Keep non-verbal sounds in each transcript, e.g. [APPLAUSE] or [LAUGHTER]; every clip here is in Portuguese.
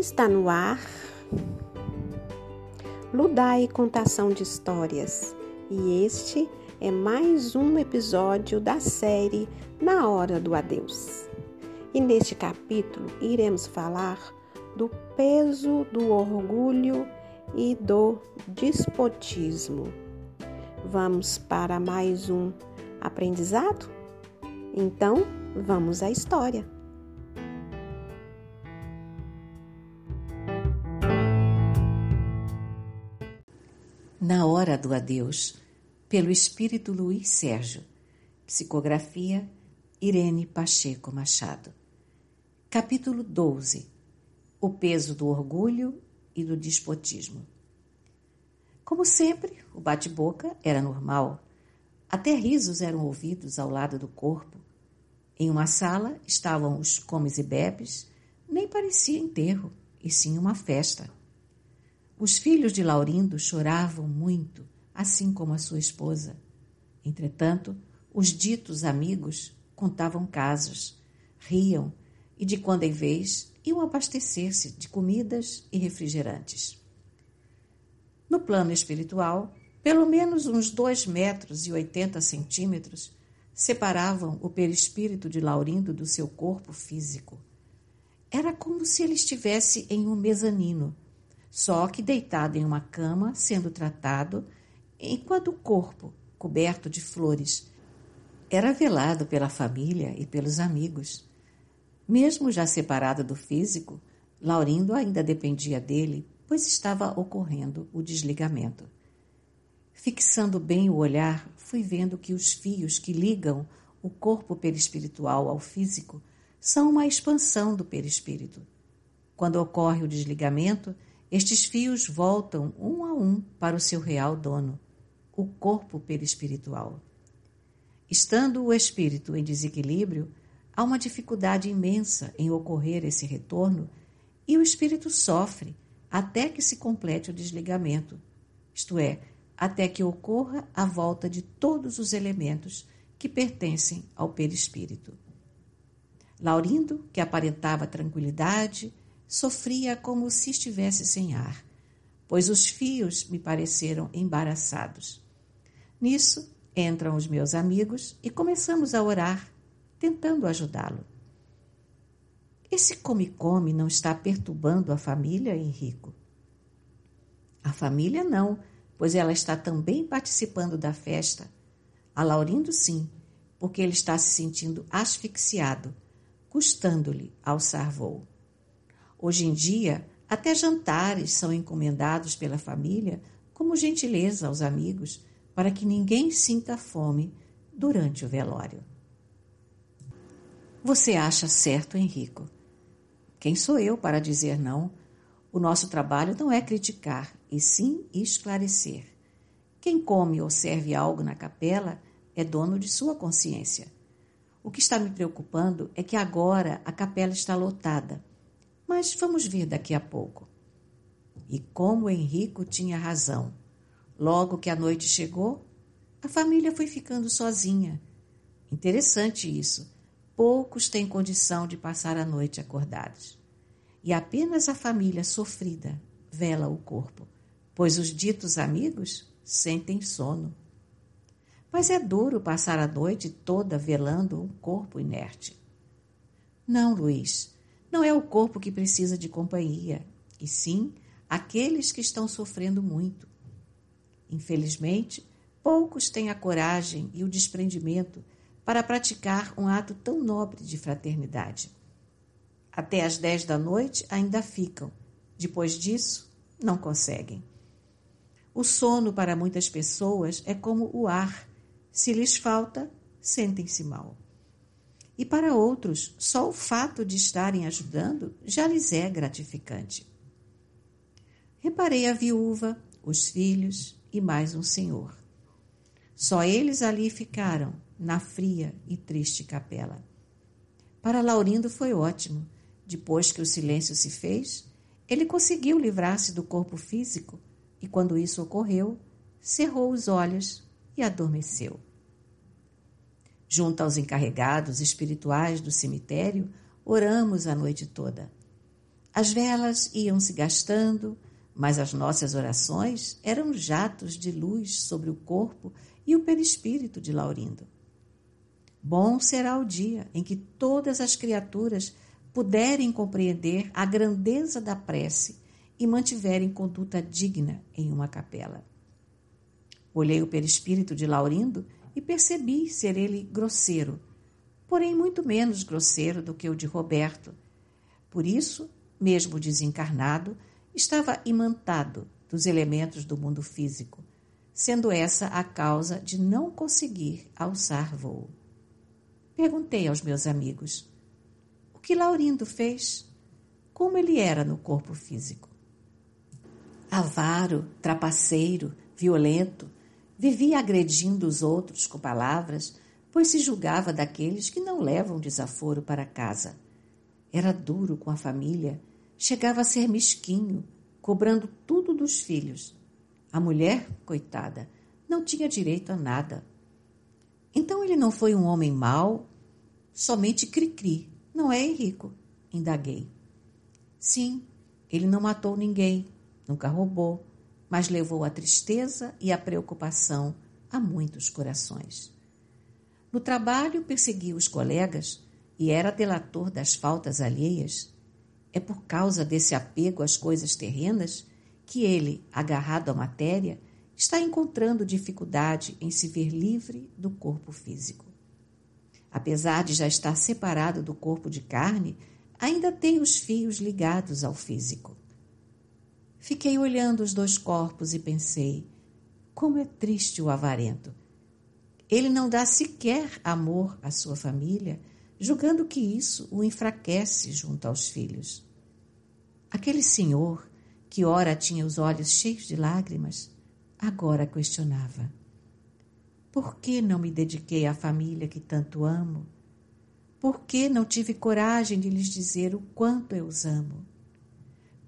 Está no ar Ludai Contação de Histórias e este é mais um episódio da série Na Hora do Adeus. E neste capítulo iremos falar do peso do orgulho e do despotismo. Vamos para mais um aprendizado? Então, vamos à história. Na Hora do Adeus, pelo Espírito Luiz Sérgio. Psicografia Irene Pacheco Machado. Capítulo 12 O peso do orgulho e do despotismo. Como sempre, o bate-boca era normal. Até risos eram ouvidos ao lado do corpo. Em uma sala estavam os comes e bebes, nem parecia enterro, e sim uma festa. Os filhos de Laurindo choravam muito, assim como a sua esposa. Entretanto, os ditos amigos contavam casos, riam e, de quando em vez, iam abastecer-se de comidas e refrigerantes. No plano espiritual, pelo menos uns dois metros e oitenta centímetros separavam o perispírito de Laurindo do seu corpo físico. Era como se ele estivesse em um mezanino, só que deitado em uma cama, sendo tratado, enquanto o corpo, coberto de flores, era velado pela família e pelos amigos. Mesmo já separado do físico, Laurindo ainda dependia dele, pois estava ocorrendo o desligamento. Fixando bem o olhar, fui vendo que os fios que ligam o corpo perispiritual ao físico são uma expansão do perispírito. Quando ocorre o desligamento, estes fios voltam um a um para o seu real dono, o corpo perispiritual. Estando o espírito em desequilíbrio, há uma dificuldade imensa em ocorrer esse retorno e o espírito sofre até que se complete o desligamento, isto é, até que ocorra a volta de todos os elementos que pertencem ao perispírito. Laurindo, que aparentava tranquilidade, sofria como se estivesse sem ar, pois os fios me pareceram embaraçados. Nisso, entram os meus amigos e começamos a orar, tentando ajudá-lo. Esse come-come não está perturbando a família, Henrico? A família não, pois ela está também participando da festa. A Laurindo, sim, porque ele está se sentindo asfixiado, custando-lhe alçar voo. Hoje em dia, até jantares são encomendados pela família como gentileza aos amigos, para que ninguém sinta fome durante o velório. Você acha certo, Henrico? Quem sou eu para dizer não? O nosso trabalho não é criticar, e sim esclarecer. Quem come ou serve algo na capela é dono de sua consciência. O que está me preocupando é que agora a capela está lotada mas vamos ver daqui a pouco. E como Henrico tinha razão. Logo que a noite chegou, a família foi ficando sozinha. Interessante isso. Poucos têm condição de passar a noite acordados. E apenas a família sofrida vela o corpo, pois os ditos amigos sentem sono. Mas é duro passar a noite toda velando um corpo inerte. Não, Luiz, não é o corpo que precisa de companhia, e sim aqueles que estão sofrendo muito. Infelizmente, poucos têm a coragem e o desprendimento para praticar um ato tão nobre de fraternidade. Até às dez da noite ainda ficam, depois disso, não conseguem. O sono para muitas pessoas é como o ar: se lhes falta, sentem-se mal. E para outros, só o fato de estarem ajudando já lhes é gratificante. Reparei a viúva, os filhos e mais um senhor. Só eles ali ficaram, na fria e triste capela. Para Laurindo foi ótimo. Depois que o silêncio se fez, ele conseguiu livrar-se do corpo físico e, quando isso ocorreu, cerrou os olhos e adormeceu. Junto aos encarregados espirituais do cemitério, oramos a noite toda. As velas iam se gastando, mas as nossas orações eram jatos de luz sobre o corpo e o perispírito de Laurindo. Bom será o dia em que todas as criaturas puderem compreender a grandeza da prece e mantiverem conduta digna em uma capela. Olhei o perispírito de Laurindo e percebi ser ele grosseiro, porém muito menos grosseiro do que o de Roberto. Por isso, mesmo desencarnado, estava imantado dos elementos do mundo físico, sendo essa a causa de não conseguir alçar voo. Perguntei aos meus amigos: o que Laurindo fez? Como ele era no corpo físico? Avaro, trapaceiro, violento, vivia agredindo os outros com palavras, pois se julgava daqueles que não levam desaforo para casa. Era duro com a família, chegava a ser mesquinho, cobrando tudo dos filhos. A mulher, coitada, não tinha direito a nada. Então ele não foi um homem mau, somente cri-cri, não é, Henrico? Indaguei. Sim, ele não matou ninguém, nunca roubou, mas levou a tristeza e a preocupação a muitos corações. No trabalho, perseguia os colegas e era delator das faltas alheias. É por causa desse apego às coisas terrenas que ele, agarrado à matéria, está encontrando dificuldade em se ver livre do corpo físico. Apesar de já estar separado do corpo de carne, ainda tem os fios ligados ao físico. Fiquei olhando os dois corpos e pensei: como é triste o avarento. Ele não dá sequer amor à sua família, julgando que isso o enfraquece junto aos filhos. Aquele senhor, que ora tinha os olhos cheios de lágrimas, agora questionava: Por que não me dediquei à família que tanto amo? Por que não tive coragem de lhes dizer o quanto eu os amo?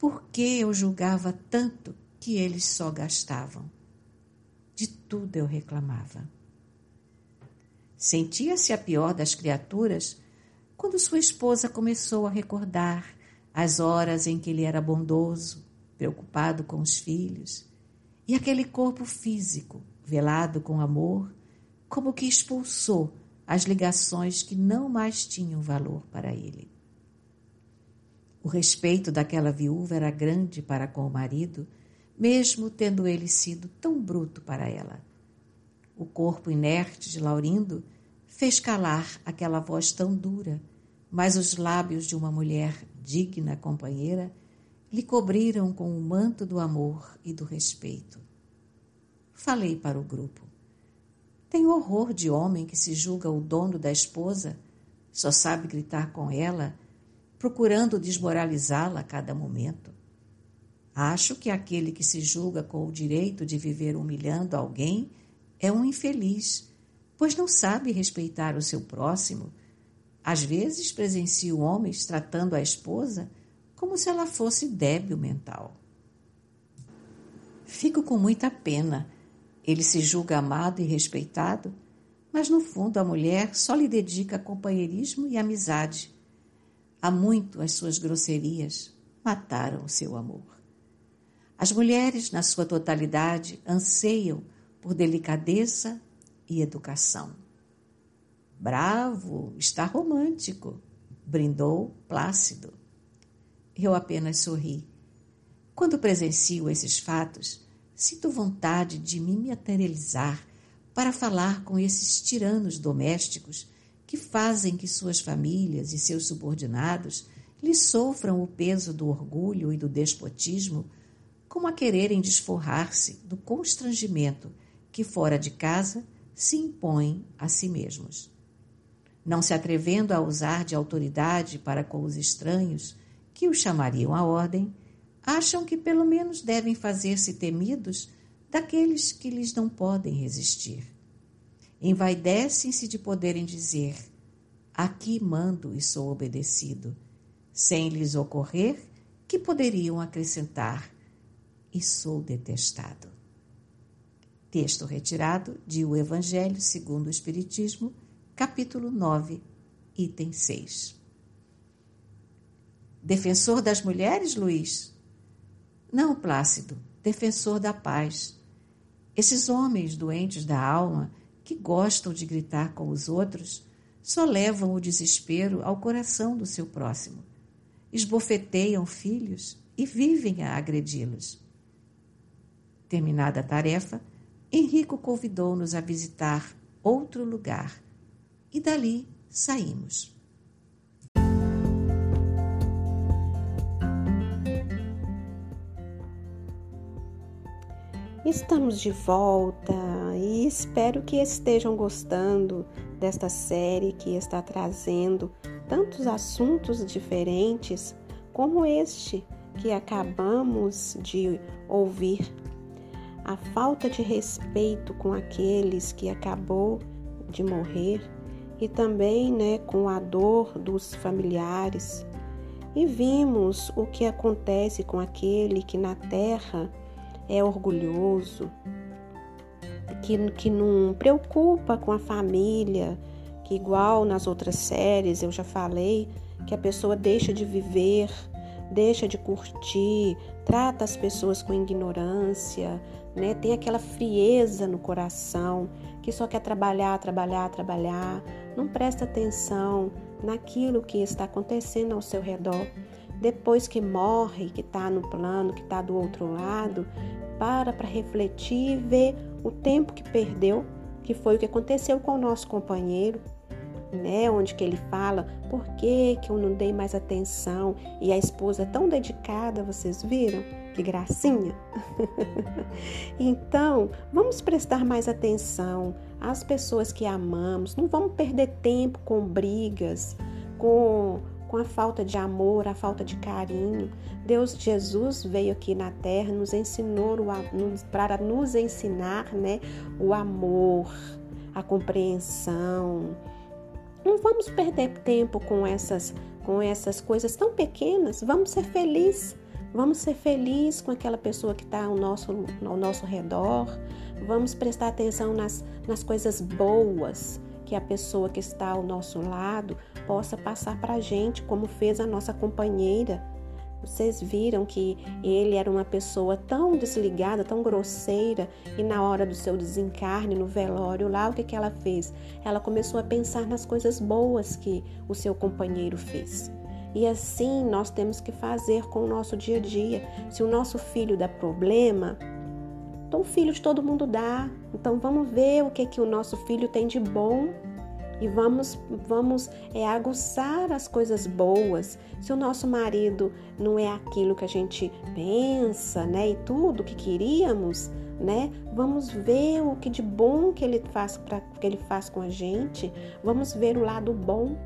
Por que eu julgava tanto que eles só gastavam? De tudo eu reclamava. Sentia-se a pior das criaturas quando sua esposa começou a recordar as horas em que ele era bondoso, preocupado com os filhos, e aquele corpo físico, velado com amor, como que expulsou as ligações que não mais tinham valor para ele. O respeito daquela viúva era grande para com o marido, mesmo tendo ele sido tão bruto para ela. O corpo inerte de Laurindo fez calar aquela voz tão dura, mas os lábios de uma mulher digna companheira lhe cobriram com o manto do amor e do respeito. Falei para o grupo. Tenho horror de homem que se julga o dono da esposa, só sabe gritar com ela procurando desmoralizá-la a cada momento. Acho que aquele que se julga com o direito de viver humilhando alguém é um infeliz, pois não sabe respeitar o seu próximo. Às vezes presencio homens tratando a esposa como se ela fosse débil mental. Fico com muita pena. Ele se julga amado e respeitado, mas no fundo a mulher só lhe dedica companheirismo e amizade Há muito as suas grosserias mataram o seu amor. As mulheres, na sua totalidade, anseiam por delicadeza e educação. Bravo, está romântico, brindou Plácido. Eu apenas sorri. Quando presencio esses fatos, sinto vontade de me materializar para falar com esses tiranos domésticos que fazem que suas famílias e seus subordinados lhe sofram o peso do orgulho e do despotismo, como a quererem desforrar-se do constrangimento que fora de casa se impõem a si mesmos. Não se atrevendo a usar de autoridade para com os estranhos, que os chamariam à ordem, acham que pelo menos devem fazer-se temidos daqueles que lhes não podem resistir envaidecem-se de poderem dizer: Aqui mando e sou obedecido, sem lhes ocorrer que poderiam acrescentar: E sou detestado. Texto retirado de O Evangelho segundo o Espiritismo, capítulo 9, item 6. Defensor das mulheres, Luiz? Não, Plácido, defensor da paz. Esses homens doentes da alma, que gostam de gritar com os outros, só levam o desespero ao coração do seu próximo. Esbofeteiam filhos e vivem a agredi-los. Terminada a tarefa, Henrico convidou-nos a visitar outro lugar e dali saímos. Estamos de volta e espero que estejam gostando desta série que está trazendo tantos assuntos diferentes como este que acabamos de ouvir. A falta de respeito com aqueles que acabou de morrer e também, né, com a dor dos familiares. E vimos o que acontece com aquele que na terra é orgulhoso, que, que não preocupa com a família, que igual nas outras séries eu já falei, que a pessoa deixa de viver, deixa de curtir, trata as pessoas com ignorância, né? Tem aquela frieza no coração, que só quer trabalhar, trabalhar, trabalhar, não presta atenção naquilo que está acontecendo ao seu redor. Depois que morre, que está no plano, que está do outro lado, para para refletir e ver o tempo que perdeu, que foi o que aconteceu com o nosso companheiro, né? Onde que ele fala, por que, que eu não dei mais atenção? E a esposa tão dedicada, vocês viram? Que gracinha! [LAUGHS] então, vamos prestar mais atenção às pessoas que amamos, não vamos perder tempo com brigas, com com a falta de amor, a falta de carinho. Deus Jesus veio aqui na terra, nos ensinou para nos ensinar, né, o amor, a compreensão. Não vamos perder tempo com essas com essas coisas tão pequenas. Vamos ser felizes. Vamos ser felizes com aquela pessoa que está ao nosso, ao nosso redor. Vamos prestar atenção nas, nas coisas boas que a pessoa que está ao nosso lado possa passar para a gente, como fez a nossa companheira. Vocês viram que ele era uma pessoa tão desligada, tão grosseira, e na hora do seu desencarne, no velório lá, o que, que ela fez? Ela começou a pensar nas coisas boas que o seu companheiro fez. E assim nós temos que fazer com o nosso dia a dia. Se o nosso filho dá problema, então, o filho de todo mundo dá. Então, vamos ver o que, que o nosso filho tem de bom e vamos, vamos é, aguçar as coisas boas. Se o nosso marido não é aquilo que a gente pensa, né, e tudo que queríamos, né, vamos ver o que de bom que ele faz para que ele faz com a gente. Vamos ver o lado bom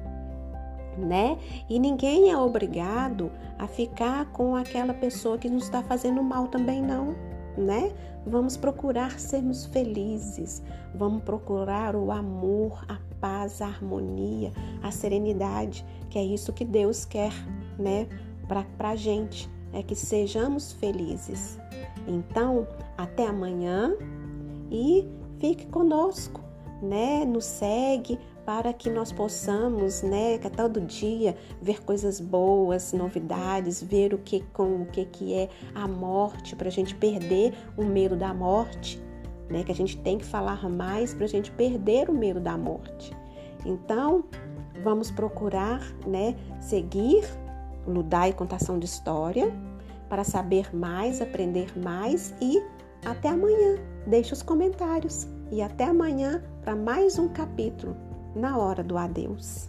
né? E ninguém é obrigado a ficar com aquela pessoa que nos está fazendo mal também, não né? Vamos procurar sermos felizes, vamos procurar o amor, a paz, a harmonia, a serenidade, que é isso que Deus quer, né? Para a gente, é que sejamos felizes. Então, até amanhã e fique conosco, né? Nos segue, para que nós possamos, né, todo dia ver coisas boas, novidades, ver o que com o que que é a morte, para a gente perder o medo da morte, né, que a gente tem que falar mais para a gente perder o medo da morte. Então, vamos procurar, né, seguir Ludai Contação de História para saber mais, aprender mais e até amanhã. Deixe os comentários e até amanhã para mais um capítulo na hora do adeus.